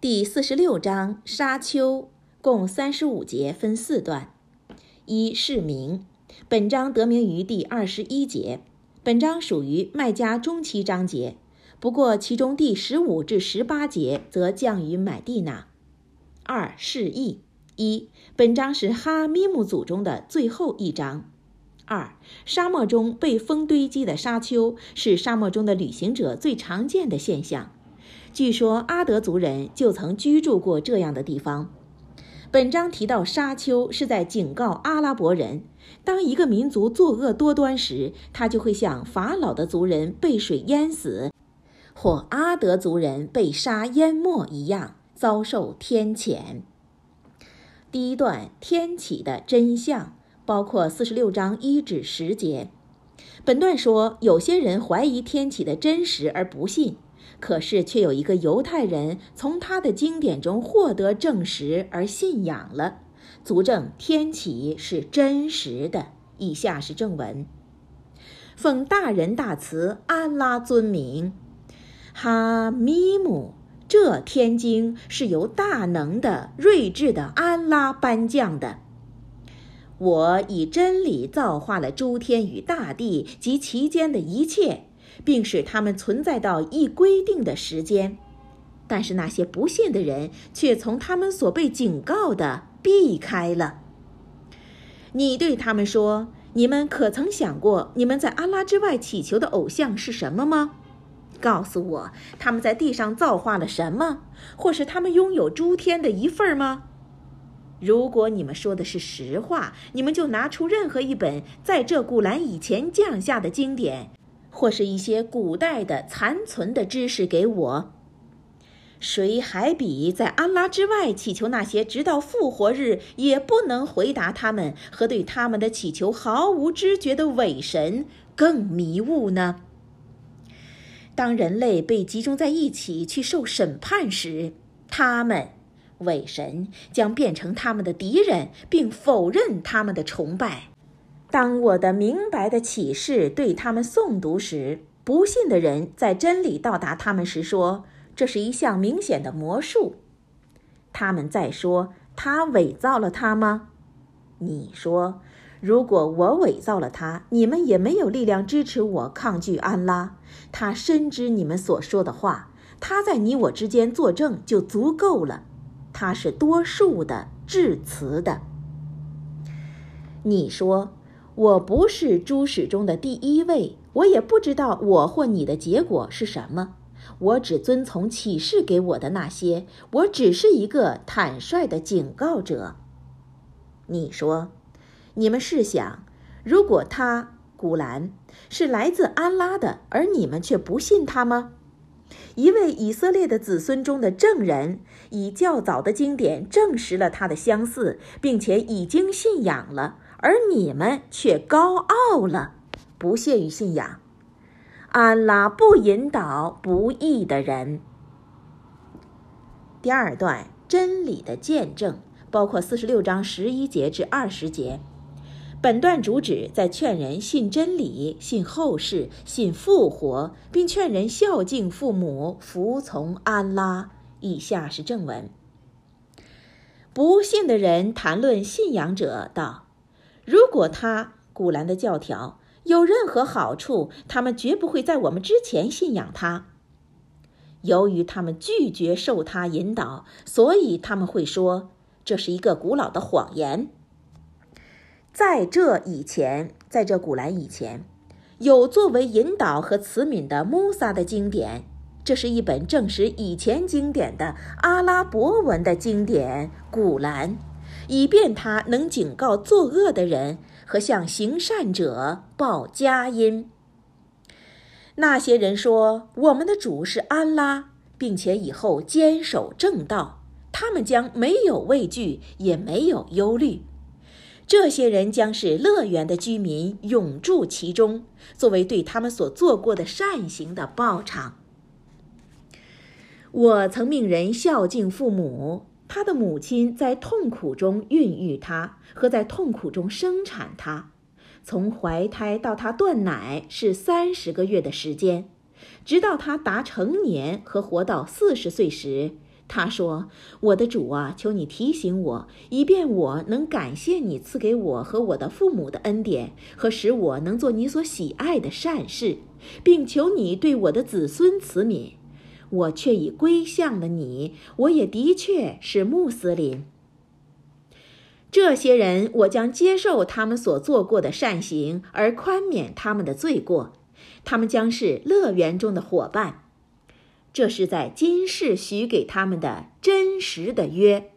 第四十六章沙丘，共三十五节，分四段。一释名，本章得名于第二十一节。本章属于麦加中期章节，不过其中第十五至十八节则降于买地那。二释义，一，本章是哈密姆祖中的最后一章。二，沙漠中被风堆积的沙丘是沙漠中的旅行者最常见的现象。据说阿德族人就曾居住过这样的地方。本章提到沙丘是在警告阿拉伯人，当一个民族作恶多端时，他就会像法老的族人被水淹死，或阿德族人被沙淹没一样，遭受天谴。第一段天启的真相。包括四十六章一至十节。本段说，有些人怀疑天启的真实而不信，可是却有一个犹太人从他的经典中获得证实而信仰了，足证天启是真实的。以下是正文：奉大仁大慈安拉尊名，哈米姆，这天经是由大能的睿智的安拉颁降的。我以真理造化了诸天与大地及其间的一切，并使它们存在到一规定的时间。但是那些不信的人却从他们所被警告的避开了。你对他们说：“你们可曾想过，你们在阿拉之外祈求的偶像是什么吗？告诉我，他们在地上造化了什么，或是他们拥有诸天的一份吗？”如果你们说的是实话，你们就拿出任何一本在这古兰以前降下的经典，或是一些古代的残存的知识给我。谁还比在安拉之外祈求那些直到复活日也不能回答他们和对他们的祈求毫无知觉的伪神更迷雾呢？当人类被集中在一起去受审判时，他们。伪神将变成他们的敌人，并否认他们的崇拜。当我的明白的启示对他们诵读时，不信的人在真理到达他们时说：“这是一项明显的魔术。”他们在说：“他伪造了他吗？”你说：“如果我伪造了他，你们也没有力量支持我抗拒安拉。他深知你们所说的话，他在你我之间作证就足够了。”他是多数的致辞的。你说，我不是诸使中的第一位，我也不知道我或你的结果是什么。我只遵从启示给我的那些，我只是一个坦率的警告者。你说，你们试想，如果他古兰是来自安拉的，而你们却不信他吗？一位以色列的子孙中的证人，以较早的经典证实了他的相似，并且已经信仰了，而你们却高傲了，不屑于信仰。安拉不引导不义的人。第二段真理的见证，包括四十六章十一节至二十节。本段主旨在劝人信真理、信后世、信复活，并劝人孝敬父母、服从安拉。以下是正文：不信的人谈论信仰者道：“如果他古兰的教条有任何好处，他们绝不会在我们之前信仰他。由于他们拒绝受他引导，所以他们会说这是一个古老的谎言。”在这以前，在这古兰以前，有作为引导和慈悯的穆萨的经典，这是一本证实以前经典的阿拉伯文的经典古兰，以便他能警告作恶的人和向行善者报佳音。那些人说我们的主是安拉，并且以后坚守正道，他们将没有畏惧，也没有忧虑。这些人将是乐园的居民，永住其中，作为对他们所做过的善行的报偿。我曾命人孝敬父母，他的母亲在痛苦中孕育他，和在痛苦中生产他，从怀胎到他断奶是三十个月的时间，直到他达成年和活到四十岁时，他说：“我的主啊，求你提醒我，以便我能感谢你赐给我和我的父母的恩典，和使我能做你所喜爱的善事，并求你对我的子孙慈悯。我却已归向了你，我也的确是穆斯林。这些人，我将接受他们所做过的善行，而宽免他们的罪过。他们将是乐园中的伙伴。”这是在今世许给他们的真实的约。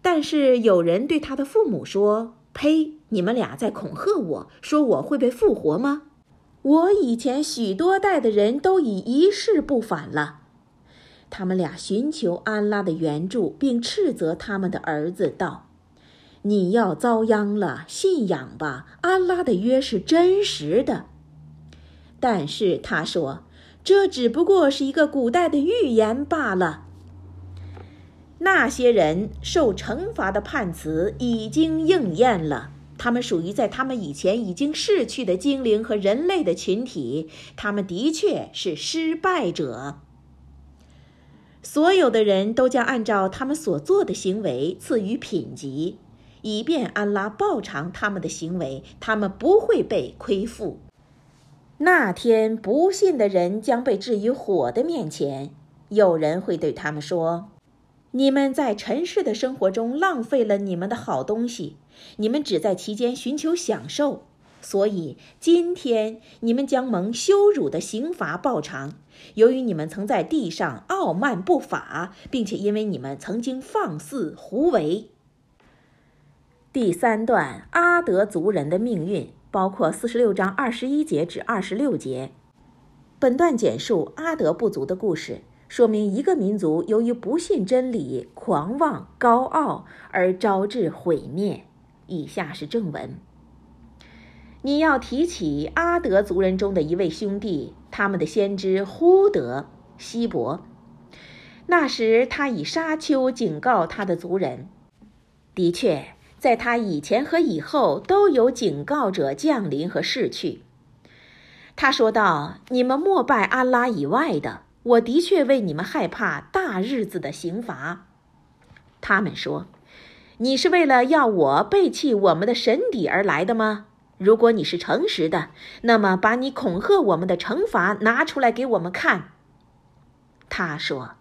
但是有人对他的父母说：“呸！你们俩在恐吓我，说我会被复活吗？我以前许多代的人都已一事不返了。”他们俩寻求安拉的援助，并斥责他们的儿子道：“你要遭殃了，信仰吧！安拉的约是真实的。”但是他说。这只不过是一个古代的预言罢了。那些人受惩罚的判词已经应验了，他们属于在他们以前已经逝去的精灵和人类的群体，他们的确是失败者。所有的人都将按照他们所做的行为赐予品级，以便安拉报偿他们的行为，他们不会被亏负。那天，不信的人将被置于火的面前。有人会对他们说：“你们在尘世的生活中浪费了你们的好东西，你们只在其间寻求享受，所以今天你们将蒙羞辱的刑罚报偿。由于你们曾在地上傲慢不法，并且因为你们曾经放肆胡为。”第三段，阿德族人的命运。包括四十六章二十一节至二十六节。本段简述阿德部族的故事，说明一个民族由于不信真理、狂妄、高傲而招致毁灭。以下是正文：你要提起阿德族人中的一位兄弟，他们的先知呼德希伯。那时他以沙丘警告他的族人。的确。在他以前和以后都有警告者降临和逝去。他说道：“你们莫拜安拉以外的，我的确为你们害怕大日子的刑罚。”他们说：“你是为了要我背弃我们的神底而来的吗？如果你是诚实的，那么把你恐吓我们的惩罚拿出来给我们看。”他说。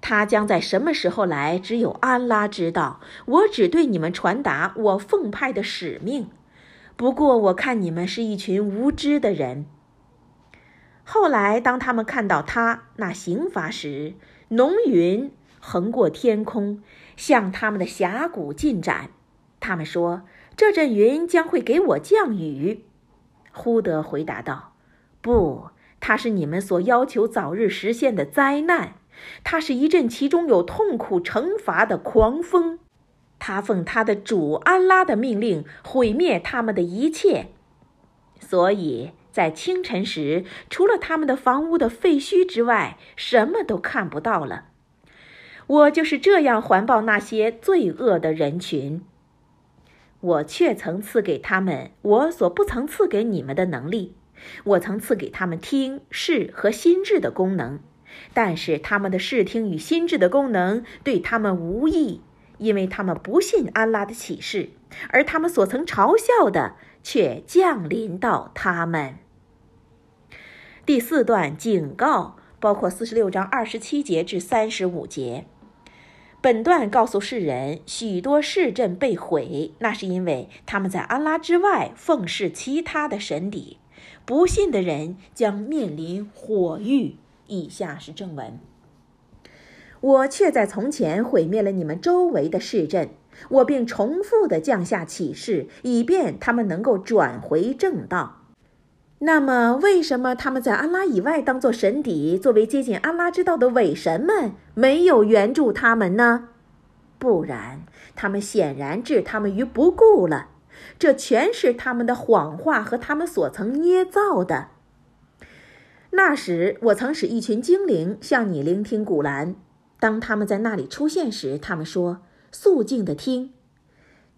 他将在什么时候来？只有安拉知道。我只对你们传达我奉派的使命。不过，我看你们是一群无知的人。后来，当他们看到他那刑罚时，浓云横过天空，向他们的峡谷进展。他们说：“这阵云将会给我降雨。”忽德回答道：“不，它是你们所要求早日实现的灾难。”它是一阵其中有痛苦惩罚的狂风，他奉他的主安拉的命令毁灭他们的一切，所以在清晨时，除了他们的房屋的废墟之外，什么都看不到了。我就是这样环抱那些罪恶的人群，我却曾赐给他们我所不曾赐给你们的能力，我曾赐给他们听、视和心智的功能。但是他们的视听与心智的功能对他们无益，因为他们不信安拉的启示，而他们所曾嘲笑的却降临到他们。第四段警告包括四十六章二十七节至三十五节。本段告诉世人，许多市镇被毁，那是因为他们在安拉之外奉事其他的神邸。不信的人将面临火狱。以下是正文。我却在从前毁灭了你们周围的市镇，我并重复地降下启示，以便他们能够转回正道。那么，为什么他们在安拉以外当做神邸，作为接近安拉之道的伪神们，没有援助他们呢？不然，他们显然置他们于不顾了。这全是他们的谎话和他们所曾捏造的。那时，我曾使一群精灵向你聆听古兰。当他们在那里出现时，他们说：“肃静地听。”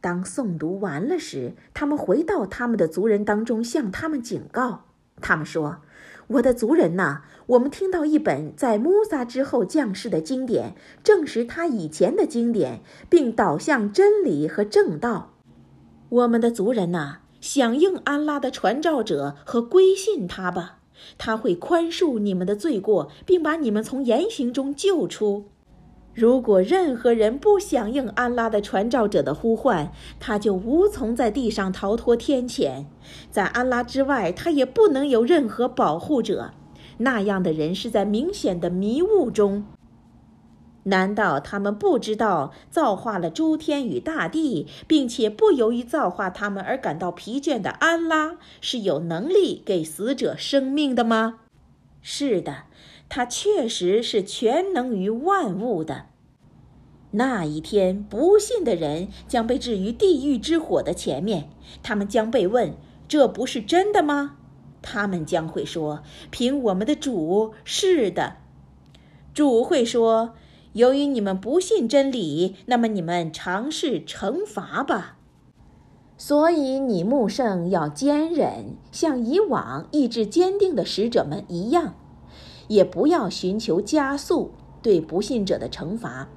当诵读完了时，他们回到他们的族人当中，向他们警告。他们说：“我的族人呐，我们听到一本在穆萨之后降世的经典，证实他以前的经典，并导向真理和正道。我们的族人呐，响应安拉的传召者和归信他吧，他会宽恕你们的罪过，并把你们从严刑中救出。如果任何人不响应安拉的传召者的呼唤，他就无从在地上逃脱天谴。在安拉之外，他也不能有任何保护者。那样的人是在明显的迷雾中。难道他们不知道造化了诸天与大地，并且不由于造化他们而感到疲倦的安拉是有能力给死者生命的吗？是的。他确实是全能于万物的。那一天，不信的人将被置于地狱之火的前面，他们将被问：“这不是真的吗？”他们将会说：“凭我们的主，是的。”主会说：“由于你们不信真理，那么你们尝试惩罚吧。所以你穆圣要坚忍，像以往意志坚定的使者们一样。”也不要寻求加速对不信者的惩罚。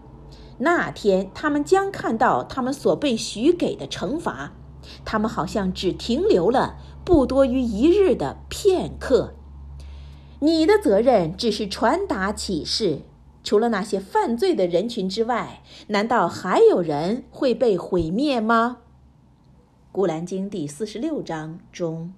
那天，他们将看到他们所被许给的惩罚。他们好像只停留了不多于一日的片刻。你的责任只是传达启示。除了那些犯罪的人群之外，难道还有人会被毁灭吗？古兰经第四十六章中。